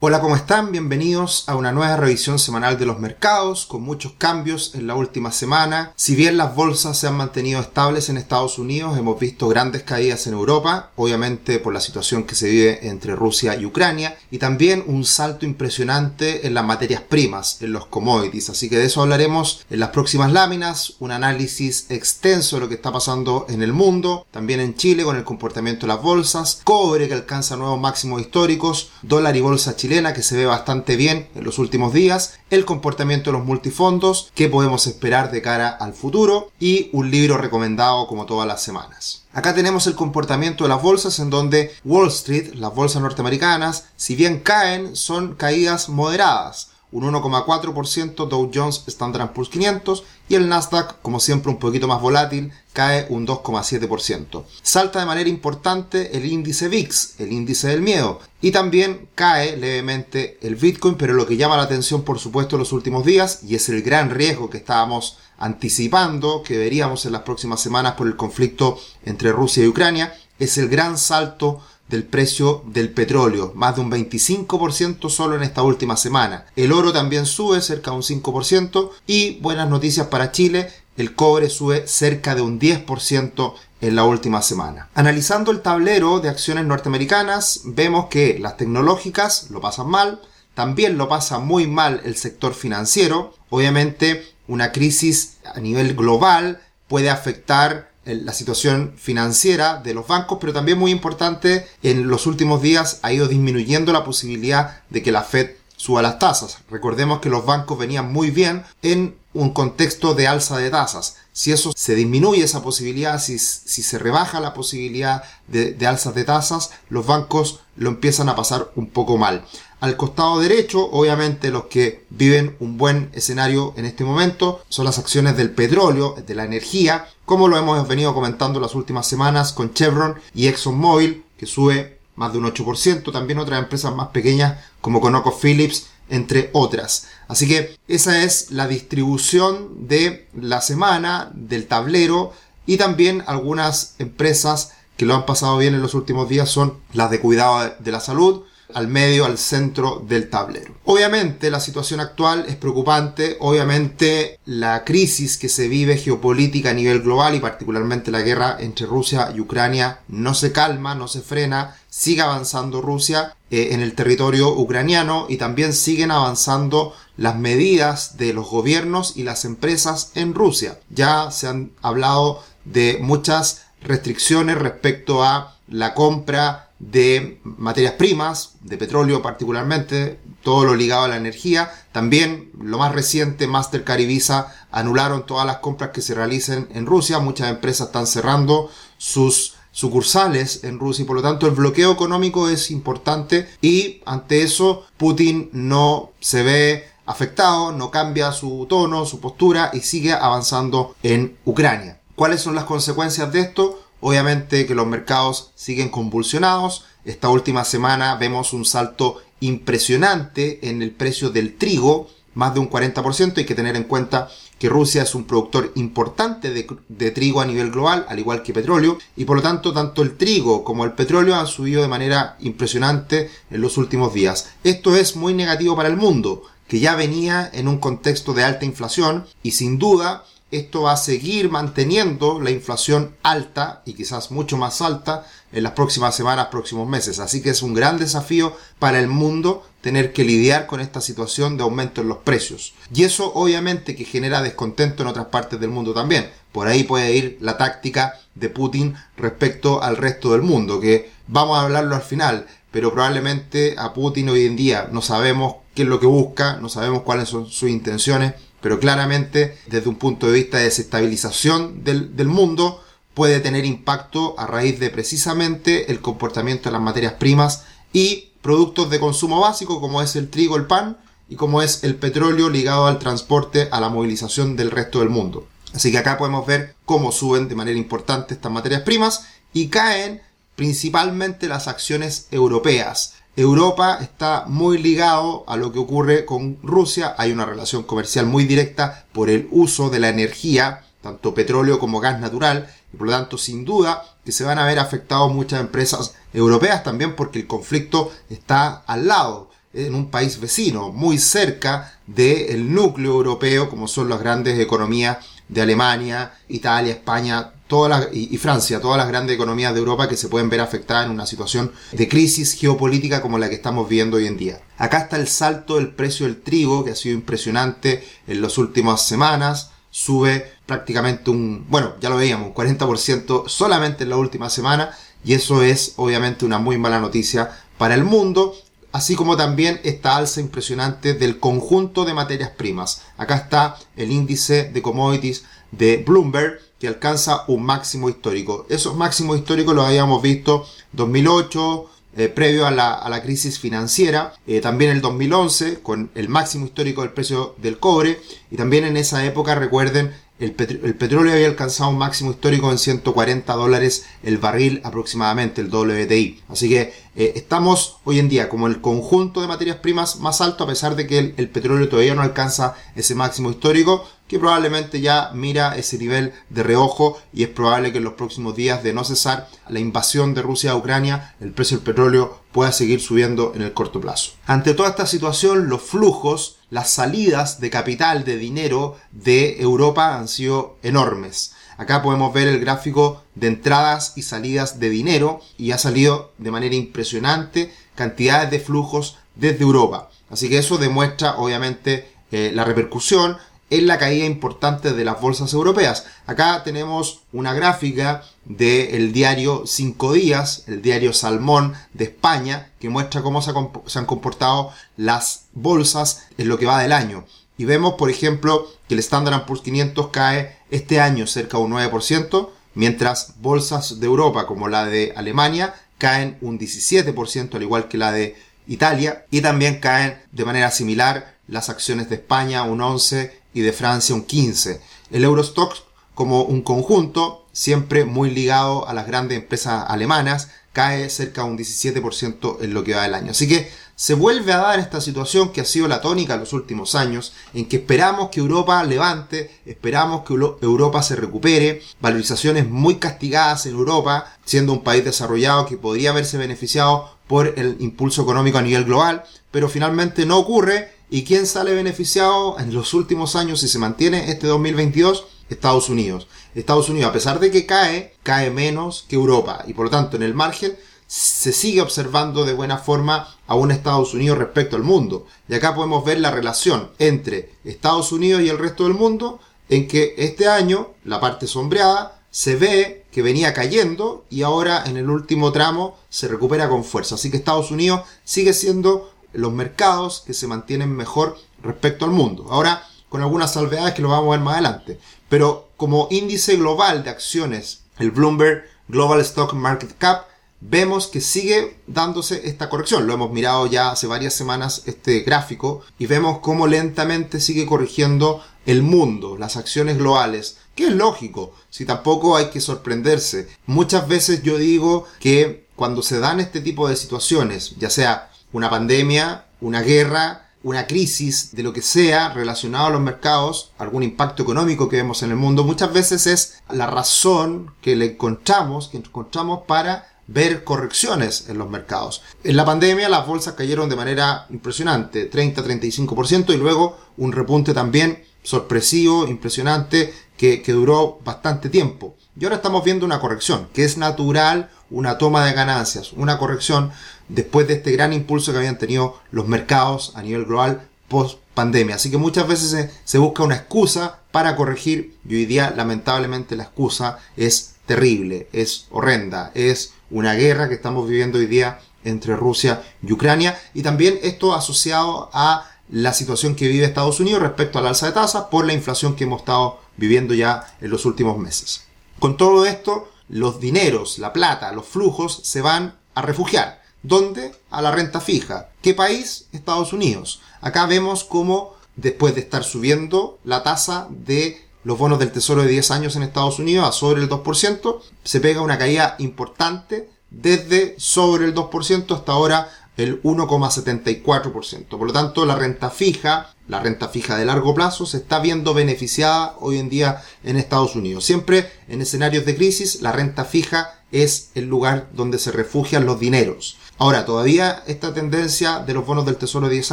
Hola, ¿cómo están? Bienvenidos a una nueva revisión semanal de los mercados, con muchos cambios en la última semana. Si bien las bolsas se han mantenido estables en Estados Unidos, hemos visto grandes caídas en Europa, obviamente por la situación que se vive entre Rusia y Ucrania, y también un salto impresionante en las materias primas, en los commodities. Así que de eso hablaremos en las próximas láminas, un análisis extenso de lo que está pasando en el mundo, también en Chile con el comportamiento de las bolsas, cobre que alcanza nuevos máximos históricos, dólar y bolsa chilena que se ve bastante bien en los últimos días, el comportamiento de los multifondos, qué podemos esperar de cara al futuro y un libro recomendado como todas las semanas. Acá tenemos el comportamiento de las bolsas en donde Wall Street, las bolsas norteamericanas, si bien caen, son caídas moderadas un 1,4% Dow Jones Standard Poor's 500 y el Nasdaq, como siempre un poquito más volátil, cae un 2,7%. Salta de manera importante el índice VIX, el índice del miedo, y también cae levemente el Bitcoin, pero lo que llama la atención por supuesto en los últimos días, y es el gran riesgo que estábamos anticipando, que veríamos en las próximas semanas por el conflicto entre Rusia y Ucrania, es el gran salto del precio del petróleo, más de un 25% solo en esta última semana. El oro también sube cerca de un 5% y buenas noticias para Chile, el cobre sube cerca de un 10% en la última semana. Analizando el tablero de acciones norteamericanas, vemos que las tecnológicas lo pasan mal, también lo pasa muy mal el sector financiero, obviamente una crisis a nivel global puede afectar la situación financiera de los bancos, pero también muy importante, en los últimos días ha ido disminuyendo la posibilidad de que la Fed suba las tasas. Recordemos que los bancos venían muy bien en un contexto de alza de tasas. Si eso se disminuye esa posibilidad, si, se rebaja la posibilidad de, de alzas de tasas, los bancos lo empiezan a pasar un poco mal. Al costado derecho, obviamente los que viven un buen escenario en este momento son las acciones del petróleo, de la energía, como lo hemos venido comentando las últimas semanas con Chevron y ExxonMobil, que sube más de un 8%, también otras empresas más pequeñas como ConocoPhillips, entre otras. Así que esa es la distribución de la semana, del tablero y también algunas empresas que lo han pasado bien en los últimos días son las de cuidado de la salud, al medio, al centro del tablero. Obviamente la situación actual es preocupante, obviamente la crisis que se vive geopolítica a nivel global y particularmente la guerra entre Rusia y Ucrania no se calma, no se frena, sigue avanzando Rusia eh, en el territorio ucraniano y también siguen avanzando las medidas de los gobiernos y las empresas en Rusia. Ya se han hablado de muchas restricciones respecto a la compra de materias primas, de petróleo particularmente, todo lo ligado a la energía. También, lo más reciente, Mastercard y Visa anularon todas las compras que se realicen en Rusia. Muchas empresas están cerrando sus sucursales en Rusia y por lo tanto el bloqueo económico es importante y ante eso Putin no se ve afectado, no cambia su tono, su postura y sigue avanzando en Ucrania. ¿Cuáles son las consecuencias de esto? Obviamente que los mercados siguen convulsionados. Esta última semana vemos un salto impresionante en el precio del trigo, más de un 40%. Hay que tener en cuenta que Rusia es un productor importante de, trigo a nivel global, al igual que petróleo, y por lo tanto tanto el trigo como el petróleo han subido de manera impresionante en los últimos días. Esto es muy negativo para el mundo, que ya venía en un contexto de alta inflación y sin duda esto va a seguir manteniendo la inflación alta y quizás mucho más alta en las próximas semanas, próximos meses. Así que es un gran desafío para el mundo tener que lidiar con esta situación de aumento en los precios. Y eso obviamente que genera descontento en otras partes del mundo también. Por ahí puede ir la táctica de Putin respecto al resto del mundo, que vamos a hablarlo al final, pero probablemente a Putin hoy en día no sabemos qué es lo que busca, no sabemos cuáles son sus intenciones, pero claramente desde un punto de vista de desestabilización del, del mundo puede tener impacto a raíz de precisamente el comportamiento de las materias primas y productos de consumo básico como es el trigo, el pan y como es el petróleo ligado al transporte, a la movilización del resto del mundo. Así que acá podemos ver cómo suben de manera importante estas materias primas y caen principalmente las acciones europeas. Europa está muy ligado a lo que ocurre con Rusia. Hay una relación comercial muy directa por el uso de la energía, tanto petróleo como gas natural, y por lo tanto, sin duda, que se van a ver afectados muchas empresas europeas también porque el conflicto está al lado. en un país vecino, muy cerca del núcleo europeo, como son las grandes economías de Alemania, Italia, España, todas y, Francia, todas las grandes economías de Europa que se pueden ver afectadas en una situación de crisis geopolítica como la que estamos viendo hoy en día. Acá está el salto del precio del trigo, que ha sido impresionante en las últimas semanas, sube prácticamente un, bueno, ya lo veíamos, un 40% solamente en la última semana, y eso es obviamente una muy mala noticia para el mundo, así como también esta alza impresionante del conjunto de materias primas. Acá está el índice de commodities de Bloomberg, que alcanza un máximo histórico. Esos máximos históricos los habíamos visto 2008, eh, previo a la, crisis financiera, eh, también el 2011 con el máximo histórico del precio del cobre y también en esa época recuerden el, petróleo había alcanzado un máximo histórico en 140 dólares el barril aproximadamente, el WTI. Así que eh, estamos hoy en día como el conjunto de materias primas más alto a pesar de que el, petróleo todavía no alcanza ese máximo histórico que probablemente ya mira ese nivel de reojo y es probable que en los próximos días de no cesar la invasión de Rusia a Ucrania el precio del petróleo pueda seguir subiendo en el corto plazo. Ante toda esta situación los flujos las salidas de capital, de dinero de Europa han sido enormes. Acá podemos ver el gráfico de entradas y salidas de dinero y ha salido de manera impresionante cantidades de flujos desde Europa. Así que eso demuestra obviamente eh, la repercusión en la caída importante de las bolsas europeas. Acá tenemos una gráfica del diario 5 días, el diario Salmón de España, que muestra cómo se, han comportado las bolsas en lo que va del año. Y vemos, por ejemplo, que el Standard Poor's 500 cae este año cerca de un 9%, mientras bolsas de Europa como la de Alemania caen un 17%, al igual que la de Italia, y también caen de manera similar las acciones de España un 11% y de Francia un 15%. El Eurostock como un conjunto, siempre muy ligado a las grandes empresas alemanas, cae cerca de un 17% en lo que va del año. Así que se vuelve a dar esta situación que ha sido la tónica en los últimos años, en que esperamos que Europa levante, esperamos que Europa se recupere, valorizaciones muy castigadas en Europa, siendo un país desarrollado que podría haberse beneficiado por el impulso económico a nivel global, pero finalmente no ocurre. ¿Y quién sale beneficiado en los últimos años si se mantiene este 2022? Estados Unidos. Estados Unidos, a pesar de que cae, cae menos que Europa. Y por lo tanto, en el margen se sigue observando de buena forma a un Estados Unidos respecto al mundo. Y acá podemos ver la relación entre Estados Unidos y el resto del mundo, en que este año, la parte sombreada, se ve que venía cayendo y ahora en el último tramo se recupera con fuerza. Así que Estados Unidos sigue siendo los mercados que se mantienen mejor respecto al mundo. Ahora, con algunas salvedades que lo vamos a ver más adelante. Pero como índice global de acciones, el Bloomberg Global Stock Market Cap, vemos que sigue dándose esta corrección. Lo hemos mirado ya hace varias semanas este gráfico y vemos cómo lentamente sigue corrigiendo el mundo, las acciones globales, que es lógico, si tampoco hay que sorprenderse. Muchas veces yo digo que cuando se dan este tipo de situaciones, ya sea una pandemia, una guerra, una crisis de lo que sea relacionado a los mercados, algún impacto económico que vemos en el mundo, muchas veces es la razón que le encontramos, que encontramos para ver correcciones en los mercados. En la pandemia las bolsas cayeron de manera impresionante, 30-35%, y luego un repunte también sorpresivo, impresionante, que, que duró bastante tiempo. Y ahora estamos viendo una corrección, que es natural, una toma de ganancias, una corrección después de este gran impulso que habían tenido los mercados a nivel global post pandemia. Así que muchas veces se, busca una excusa para corregir y hoy día lamentablemente la excusa es terrible, es horrenda, es una guerra que estamos viviendo hoy día entre Rusia y Ucrania y también esto asociado a la situación que vive Estados Unidos respecto al alza de tasas por la inflación que hemos estado viviendo ya en los últimos meses. Con todo esto, los dineros, la plata, los flujos se van a refugiar. ¿Dónde? A la renta fija. ¿Qué país? Estados Unidos. Acá vemos cómo después de estar subiendo la tasa de los bonos del tesoro de 10 años en Estados Unidos a sobre el 2%, se pega una caída importante desde sobre el 2% hasta ahora el 1,74%. Por lo tanto, la renta fija, la renta fija de largo plazo, se está viendo beneficiada hoy en día en Estados Unidos. Siempre en escenarios de crisis, la renta fija es el lugar donde se refugian los dineros. Ahora, todavía esta tendencia de los bonos del Tesoro de 10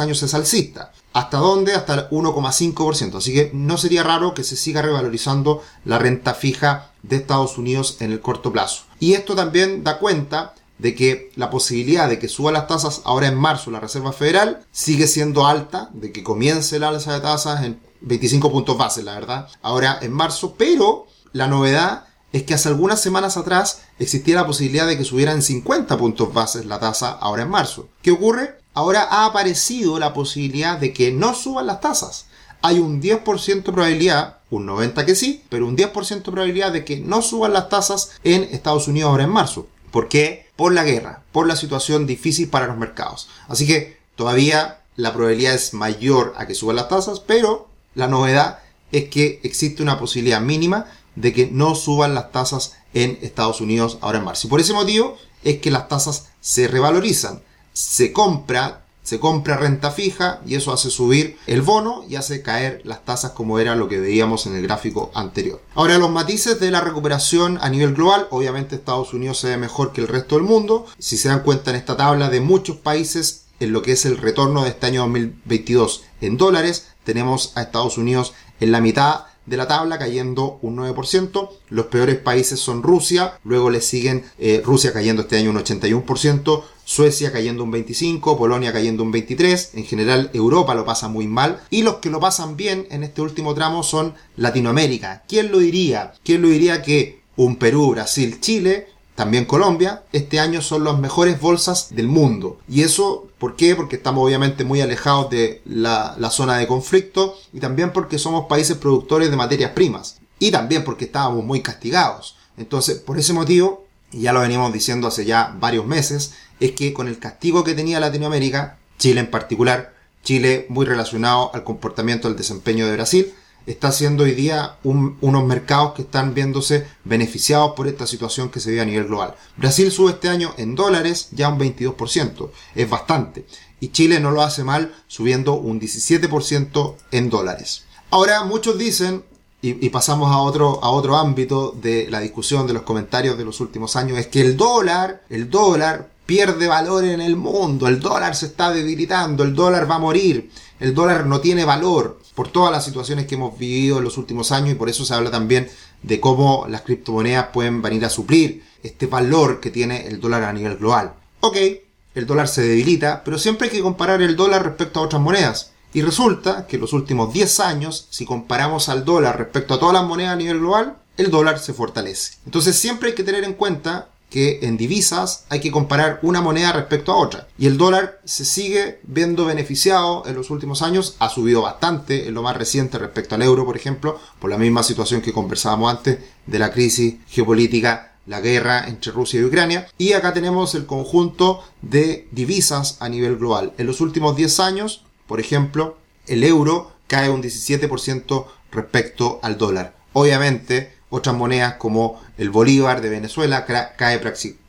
años es alcista. ¿Hasta dónde? Hasta el 1,5%. Así que no sería raro que se siga revalorizando la renta fija de Estados Unidos en el corto plazo. Y esto también da cuenta de que la posibilidad de que suba las tasas ahora en marzo la Reserva Federal sigue siendo alta, de que comience la alza de tasas en 25 puntos base, la verdad, ahora en marzo, pero la novedad es que hace algunas semanas atrás existía la posibilidad de que subiera en 50 puntos bases la tasa ahora en marzo. ¿Qué ocurre? Ahora ha aparecido la posibilidad de que no suban las tasas. Hay un 10% de probabilidad, un 90% que sí, pero un 10% de probabilidad de que no suban las tasas en Estados Unidos ahora en marzo. ¿Por qué? Por la guerra, por la situación difícil para los mercados. Así que todavía la probabilidad es mayor a que suban las tasas, pero la novedad es que existe una posibilidad mínima de que no suban las tasas en Estados Unidos ahora en marzo. Y por ese motivo es que las tasas se revalorizan. Se compra, se compra renta fija y eso hace subir el bono y hace caer las tasas como era lo que veíamos en el gráfico anterior. Ahora los matices de la recuperación a nivel global, obviamente Estados Unidos se ve mejor que el resto del mundo. Si se dan cuenta en esta tabla de muchos países en lo que es el retorno de este año 2022 en dólares, tenemos a Estados Unidos en la mitad de la tabla cayendo un 9%. Los peores países son Rusia, luego le siguen eh, Rusia cayendo este año un 81%, Suecia cayendo un 25%, Polonia cayendo un 23%, en general Europa lo pasa muy mal y los que lo pasan bien en este último tramo son Latinoamérica. ¿Quién lo diría? ¿Quién lo diría que un Perú, Brasil, Chile también Colombia, este año son las mejores bolsas del mundo. Y eso, ¿por qué? Porque estamos obviamente muy alejados de la, la, zona de conflicto y también porque somos países productores de materias primas. Y también porque estábamos muy castigados. Entonces, por ese motivo, y ya lo venimos diciendo hace ya varios meses, es que con el castigo que tenía Latinoamérica, Chile en particular, Chile muy relacionado al comportamiento del desempeño de Brasil, está siendo hoy día unos mercados que están viéndose beneficiados por esta situación que se ve a nivel global. Brasil sube este año en dólares ya un 22%, es bastante. Y Chile no lo hace mal subiendo un 17% en dólares. Ahora muchos dicen, y, pasamos a otro, a otro ámbito de la discusión de los comentarios de los últimos años, es que el dólar, el dólar pierde valor en el mundo, el dólar se está debilitando, el dólar va a morir, el dólar no tiene valor por todas las situaciones que hemos vivido en los últimos años. Y por eso se habla también de cómo las criptomonedas pueden venir a suplir este valor que tiene el dólar a nivel global. Ok, el dólar se debilita, pero siempre hay que comparar el dólar respecto a otras monedas. Y resulta que en los últimos 10 años, si comparamos al dólar respecto a todas las monedas a nivel global, el dólar se fortalece. Entonces siempre hay que tener en cuenta que en divisas hay que comparar una moneda respecto a otra. Y el dólar se sigue viendo beneficiado en los últimos años, ha subido bastante en lo más reciente respecto al euro, por ejemplo, por la misma situación que conversábamos antes de la crisis geopolítica la guerra entre Rusia y Ucrania. Y acá tenemos el conjunto de divisas a nivel global. En los últimos 10 años, por ejemplo, el euro cae un 17% respecto al dólar. Obviamente, otras monedas como el bolívar de Venezuela cae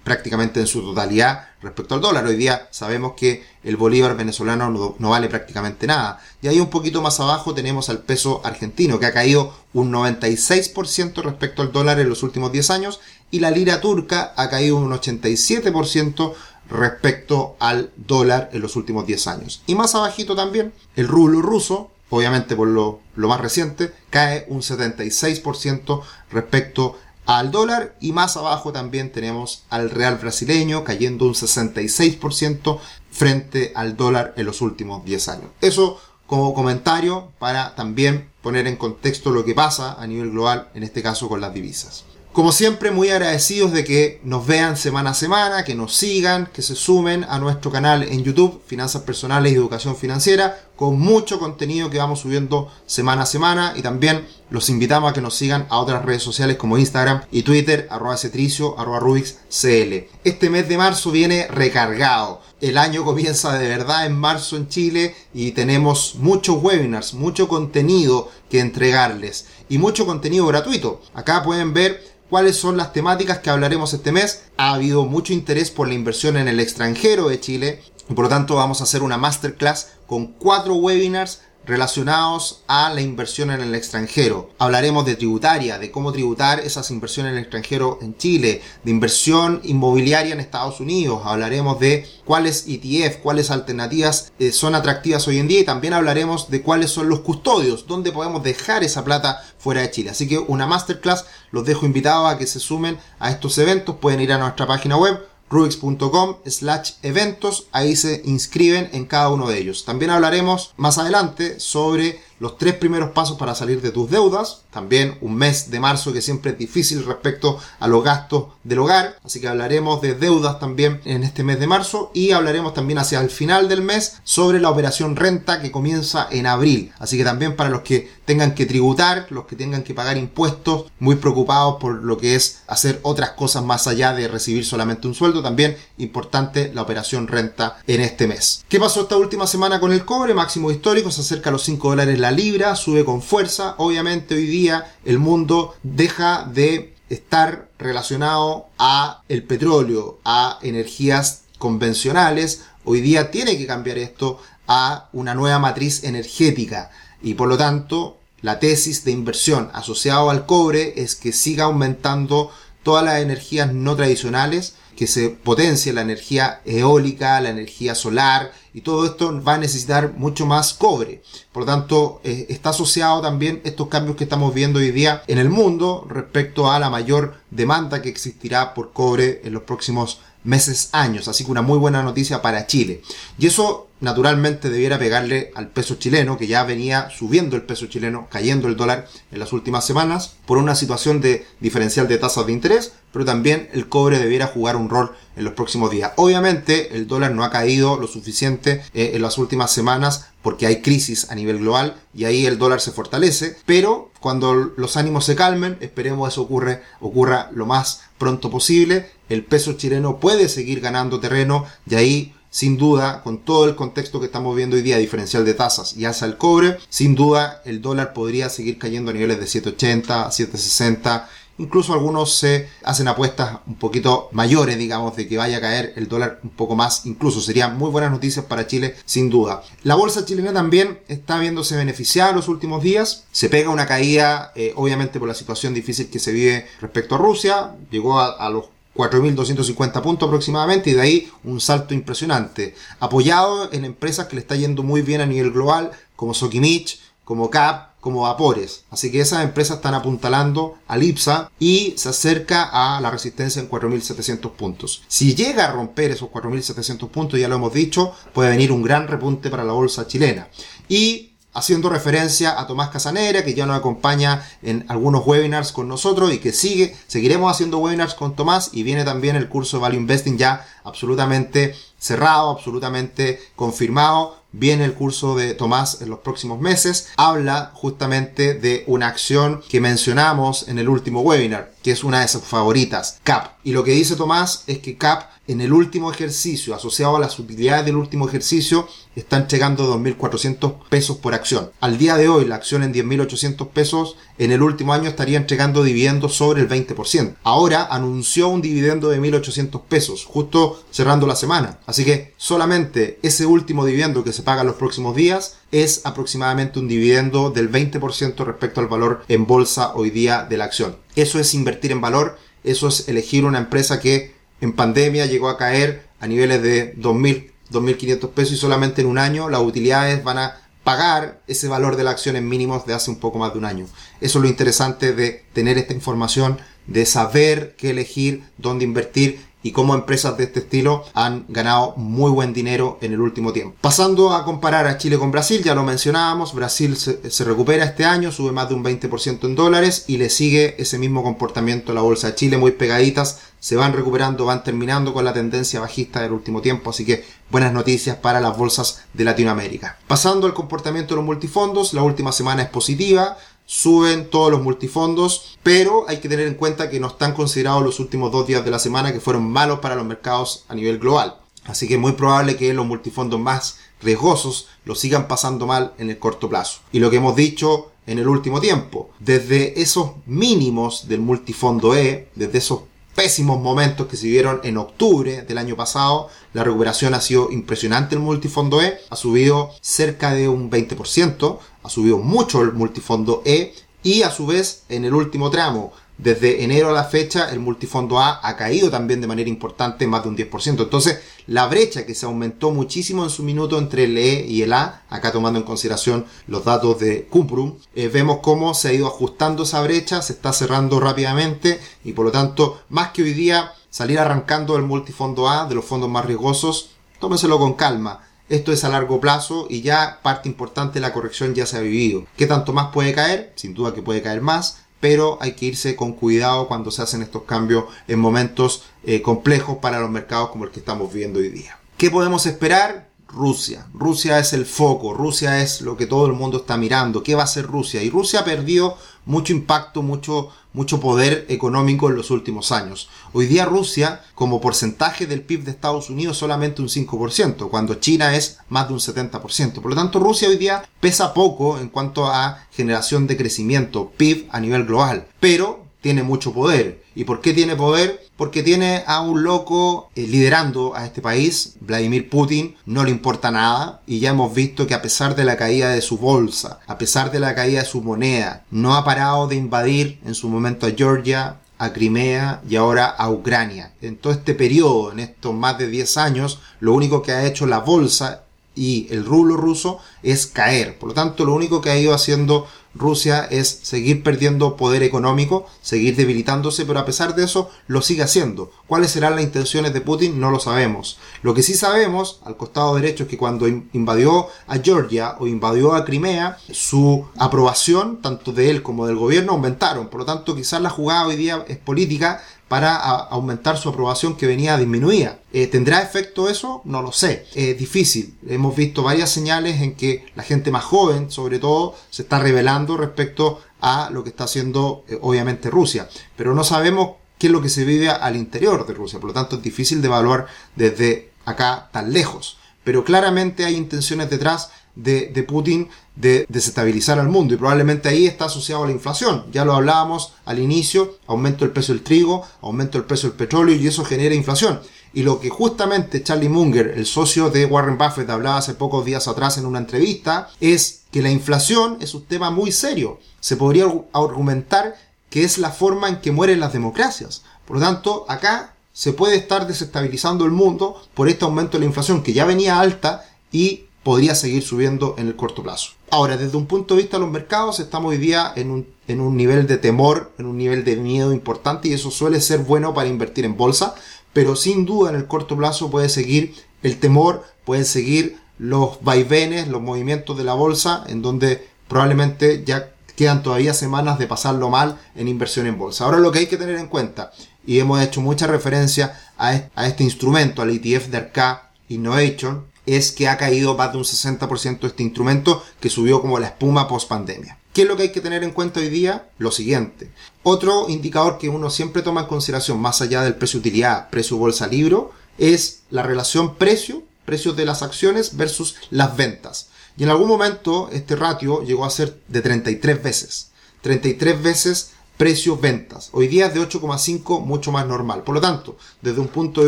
prácticamente en su totalidad respecto al dólar. Hoy día sabemos que el bolívar venezolano no, vale prácticamente nada. Y ahí un poquito más abajo tenemos al peso argentino que ha caído un 96% respecto al dólar en los últimos 10 años y la lira turca ha caído un 87% respecto al dólar en los últimos 10 años. Y más abajito también el rublo ruso obviamente por lo, más reciente, cae un 76% respecto al dólar y más abajo también tenemos al real brasileño cayendo un 66% frente al dólar en los últimos 10 años. Eso como comentario para también poner en contexto lo que pasa a nivel global, en este caso con las divisas. Como siempre, muy agradecidos de que nos vean semana a semana, que nos sigan, que se sumen a nuestro canal en YouTube, Finanzas Personales y Educación Financiera, con mucho contenido que vamos subiendo semana a semana y también los invitamos a que nos sigan a otras redes sociales como Instagram y Twitter, arroba cetricio, arroba Rubix CL. Este mes de marzo viene recargado. El año comienza de verdad en marzo en Chile y tenemos muchos webinars, mucho contenido que entregarles y mucho contenido gratuito. Acá pueden ver cuáles son las temáticas que hablaremos este mes. Ha habido mucho interés por la inversión en el extranjero de Chile y por lo tanto vamos a hacer una masterclass con cuatro webinars relacionados a la inversión en el extranjero. Hablaremos de tributaria, de cómo tributar esas inversiones en el extranjero en Chile, de inversión inmobiliaria en Estados Unidos. Hablaremos de cuáles ETF, cuáles alternativas eh, son atractivas hoy en día y también hablaremos de cuáles son los custodios, dónde podemos dejar esa plata fuera de Chile. Así que una masterclass, los dejo invitados a que se sumen a estos eventos. Pueden ir a nuestra página web rubix.com slash eventos, ahí se inscriben en cada uno de ellos. También hablaremos más adelante sobre los tres primeros pasos para salir de tus deudas, también un mes de marzo que siempre es difícil respecto a los gastos del hogar, así que hablaremos de deudas también en este mes de marzo. Y hablaremos también hacia el final del mes sobre la operación renta que comienza en abril, así que también para los que tengan que tributar, los que tengan que pagar impuestos, muy preocupados por lo que es hacer otras cosas más allá de recibir solamente un sueldo, también importante la operación renta en este mes. ¿Qué pasó esta última semana con el cobre? Máximo histórico, se acerca a los 5 dólares la libra sube con fuerza. Obviamente hoy día el mundo deja de estar relacionado a el petróleo, a energías convencionales. Hoy día tiene que cambiar esto a una nueva matriz energética y por lo tanto la tesis de inversión asociado al cobre es que siga aumentando todas las energías no tradicionales que se potencie la energía eólica, la energía solar y todo esto va a necesitar mucho más cobre. Por lo tanto, eh, está asociado también estos cambios que estamos viendo hoy día en el mundo respecto a la mayor demanda que existirá por cobre en los próximos meses, años. Así que una muy buena noticia para Chile. Y eso naturalmente debiera pegarle al peso chileno, que ya venía subiendo el peso chileno, cayendo el dólar en las últimas semanas, por una situación de diferencial de tasas de interés, pero también el cobre debiera jugar un rol en los próximos días. Obviamente el dólar no ha caído lo suficiente eh, en las últimas semanas porque hay crisis a nivel global y ahí el dólar se fortalece, pero cuando los ánimos se calmen, esperemos eso ocurre, ocurra lo más pronto posible, el peso chileno puede seguir ganando terreno y ahí sin duda, con todo el contexto que estamos viendo hoy día, diferencial de tasas y hacia el cobre, sin duda el dólar podría seguir cayendo a niveles de 780, 760. Incluso algunos se hacen apuestas un poquito mayores, digamos, de que vaya a caer el dólar un poco más. Incluso serían muy buenas noticias para Chile, sin duda. La bolsa chilena también está viéndose beneficiada en los últimos días. Se pega una caída, eh, obviamente por la situación difícil que se vive respecto a Rusia. Llegó a, a los 4.250 puntos aproximadamente y de ahí un salto impresionante. Apoyado en empresas que le está yendo muy bien a nivel global, como Sokimich, como CAP, como Vapores. Así que esas empresas están apuntalando al IPSA y se acerca a la resistencia en 4.700 puntos. Si llega a romper esos 4.700 puntos, ya lo hemos dicho, puede venir un gran repunte para la bolsa chilena. Y haciendo referencia a Tomás Casanera, que ya nos acompaña en algunos webinars con nosotros y que sigue, seguiremos haciendo webinars con Tomás y viene también el curso Value Investing ya absolutamente cerrado, absolutamente confirmado. Viene el curso de Tomás en los próximos meses. Habla justamente de una acción que mencionamos en el último webinar, que es una de sus favoritas, CAP. Y lo que dice Tomás es que CAP en el último ejercicio, asociado a las utilidades del último ejercicio, está entregando 2.400 pesos por acción. Al día de hoy, la acción en 10.800 pesos, en el último año estaría entregando dividendos sobre el 20%. Ahora anunció un dividendo de 1.800 pesos, justo cerrando la semana. Así que solamente ese último dividendo que se paga en los próximos días es aproximadamente un dividendo del 20% respecto al valor en bolsa hoy día de la acción. Eso es invertir en valor, eso es elegir una empresa que en pandemia llegó a caer a niveles de 2.000, 2.500 pesos y solamente en un año las utilidades van a pagar ese valor de la acción en mínimos de hace un poco más de un año. Eso es lo interesante de tener esta información, de saber qué elegir, dónde invertir y cómo empresas de este estilo han ganado muy buen dinero en el último tiempo. Pasando a comparar a Chile con Brasil, ya lo mencionábamos, Brasil se, recupera este año, sube más de un 20% en dólares y le sigue ese mismo comportamiento la bolsa de Chile, muy pegaditas, se van recuperando, van terminando con la tendencia bajista del último tiempo, así que buenas noticias para las bolsas de Latinoamérica. Pasando al comportamiento de los multifondos, la última semana es positiva, suben todos los multifondos, pero hay que tener en cuenta que no están considerados los últimos dos días de la semana que fueron malos para los mercados a nivel global. Así que es muy probable que los multifondos más riesgosos lo sigan pasando mal en el corto plazo. Y lo que hemos dicho en el último tiempo, desde esos mínimos del multifondo E, desde esos pésimos momentos que se vieron en octubre del año pasado, la recuperación ha sido impresionante el multifondo E, ha subido cerca de un 20%, ha subido mucho el multifondo E y a su vez en el último tramo desde enero a la fecha, el multifondo A ha caído también de manera importante, más de un 10%. Entonces, la brecha que se aumentó muchísimo en su minuto entre el E y el A, acá tomando en consideración los datos de Cumprum, eh, vemos cómo se ha ido ajustando esa brecha, se está cerrando rápidamente y por lo tanto, más que hoy día salir arrancando el multifondo A de los fondos más riesgosos, tómenselo con calma. Esto es a largo plazo y ya parte importante de la corrección ya se ha vivido. ¿Qué tanto más puede caer? Sin duda que puede caer más pero hay que irse con cuidado cuando se hacen estos cambios en momentos eh, complejos para los mercados como el que estamos viviendo hoy día. ¿Qué podemos esperar? Rusia. Rusia es el foco, Rusia es lo que todo el mundo está mirando. ¿Qué va a hacer Rusia? Y Rusia perdió mucho impacto, mucho, mucho poder económico en los últimos años. Hoy día Rusia, como porcentaje del PIB de Estados Unidos, solamente un 5%, cuando China es más de un 70%. Por lo tanto, Rusia hoy día pesa poco en cuanto a generación de crecimiento PIB a nivel global, pero tiene mucho poder. ¿Y por qué tiene poder? Porque tiene a un loco eh, liderando a este país, Vladimir Putin, no le importa nada y ya hemos visto que a pesar de la caída de su bolsa, a pesar de la caída de su moneda, no ha parado de invadir en su momento a Georgia, a Crimea y ahora a Ucrania. En todo este periodo, en estos más de 10 años, lo único que ha hecho la bolsa y el rublo ruso es caer. Por lo tanto, lo único que ha ido haciendo Rusia es seguir perdiendo poder económico, seguir debilitándose, pero a pesar de eso lo sigue haciendo. ¿Cuáles serán las intenciones de Putin? No lo sabemos. Lo que sí sabemos, al costado derecho, es que cuando invadió a Georgia o invadió a Crimea, su aprobación, tanto de él como del gobierno, aumentaron. Por lo tanto, quizás la jugada hoy día es política para aumentar su aprobación que venía disminuida. Eh, ¿Tendrá efecto eso? No lo sé. Es difícil. Hemos visto varias señales en que la gente más joven, sobre todo, se está revelando respecto a lo que está haciendo eh, obviamente Rusia. Pero no sabemos qué es lo que se vive al interior de Rusia. Por lo tanto, es difícil de evaluar desde acá tan lejos. Pero claramente hay intenciones detrás de, Putin de desestabilizar al mundo y probablemente ahí está asociado a la inflación. Ya lo hablábamos al inicio, aumento del precio del trigo, aumento del precio del petróleo y eso genera inflación. Y lo que justamente Charlie Munger, el socio de Warren Buffett, hablaba hace pocos días atrás en una entrevista, es que la inflación es un tema muy serio. Se podría argumentar que es la forma en que mueren las democracias. Por lo tanto, acá se puede estar desestabilizando el mundo por este aumento de la inflación que ya venía alta y podría seguir subiendo en el corto plazo. Ahora, desde un punto de vista de los mercados, estamos hoy día en un, en un nivel de temor, en un nivel de miedo importante y eso suele ser bueno para invertir en bolsa, pero sin duda en el corto plazo puede seguir el temor, pueden seguir los vaivenes, los movimientos de la bolsa, en donde probablemente ya quedan todavía semanas de pasarlo mal en inversión en bolsa. Ahora lo que hay que tener en cuenta, y hemos hecho mucha referencia a, este instrumento, al ETF de Arca Innovation, es que ha caído más de un 60% este instrumento que subió como la espuma post pandemia. ¿Qué es lo que hay que tener en cuenta hoy día? Lo siguiente. Otro indicador que uno siempre toma en consideración, más allá del precio utilidad, precio bolsa libro, es la relación precio, precios de las acciones versus las ventas. Y en algún momento este ratio llegó a ser de 33 veces. 33 veces precio-ventas. Hoy día es de 8,5, mucho más normal. Por lo tanto, desde un punto de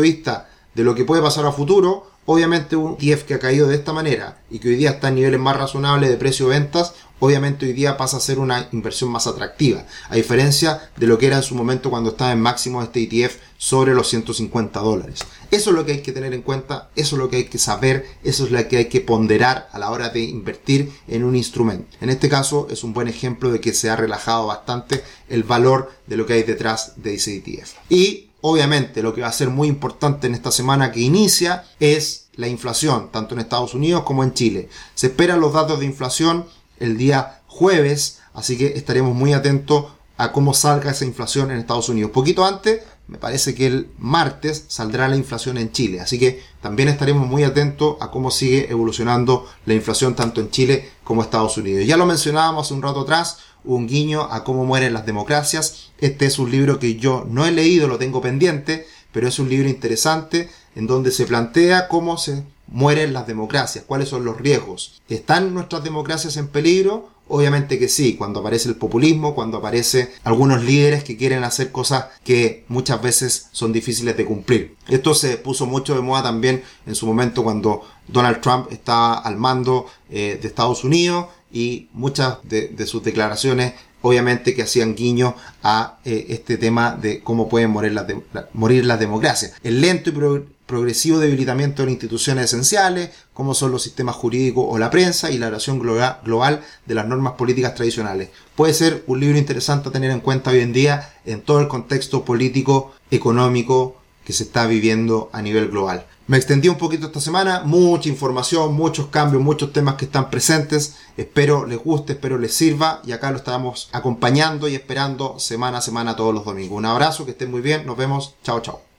vista de lo que puede pasar a futuro, Obviamente un ETF que ha caído de esta manera y que hoy día está en niveles más razonables de precio-ventas, obviamente hoy día pasa a ser una inversión más atractiva, a diferencia de lo que era en su momento cuando estaba en máximo este ETF sobre los 150 dólares. Eso es lo que hay que tener en cuenta, eso es lo que hay que saber, eso es lo que hay que ponderar a la hora de invertir en un instrumento. En este caso es un buen ejemplo de que se ha relajado bastante el valor de lo que hay detrás de ese ETF. Y Obviamente lo que va a ser muy importante en esta semana que inicia es la inflación, tanto en Estados Unidos como en Chile. Se esperan los datos de inflación el día jueves, así que estaremos muy atentos a cómo salga esa inflación en Estados Unidos. Poquito antes, me parece que el martes saldrá la inflación en Chile, así que también estaremos muy atentos a cómo sigue evolucionando la inflación tanto en Chile como en Estados Unidos. Ya lo mencionábamos hace un rato atrás, un guiño a cómo mueren las democracias. Este es un libro que yo no he leído, lo tengo pendiente, pero es un libro interesante en donde se plantea cómo se mueren las democracias, cuáles son los riesgos. ¿Están nuestras democracias en peligro? Obviamente que sí, cuando aparece el populismo, cuando aparece algunos líderes que quieren hacer cosas que muchas veces son difíciles de cumplir. Esto se puso mucho de moda también en su momento cuando Donald Trump estaba al mando eh, de Estados Unidos y muchas de, sus declaraciones obviamente que hacían guiño a eh, este tema de cómo pueden morir las, morir las democracias. El lento y progresivo debilitamiento de instituciones esenciales, como son los sistemas jurídicos o la prensa, y la erosión global de las normas políticas tradicionales. Puede ser un libro interesante a tener en cuenta hoy en día en todo el contexto político, económico que se está viviendo a nivel global. Me extendí un poquito esta semana, mucha información, muchos cambios, muchos temas que están presentes. Espero les guste, espero les sirva y acá lo estamos acompañando y esperando semana a semana todos los domingos. Un abrazo, que estén muy bien, nos vemos, chao chao.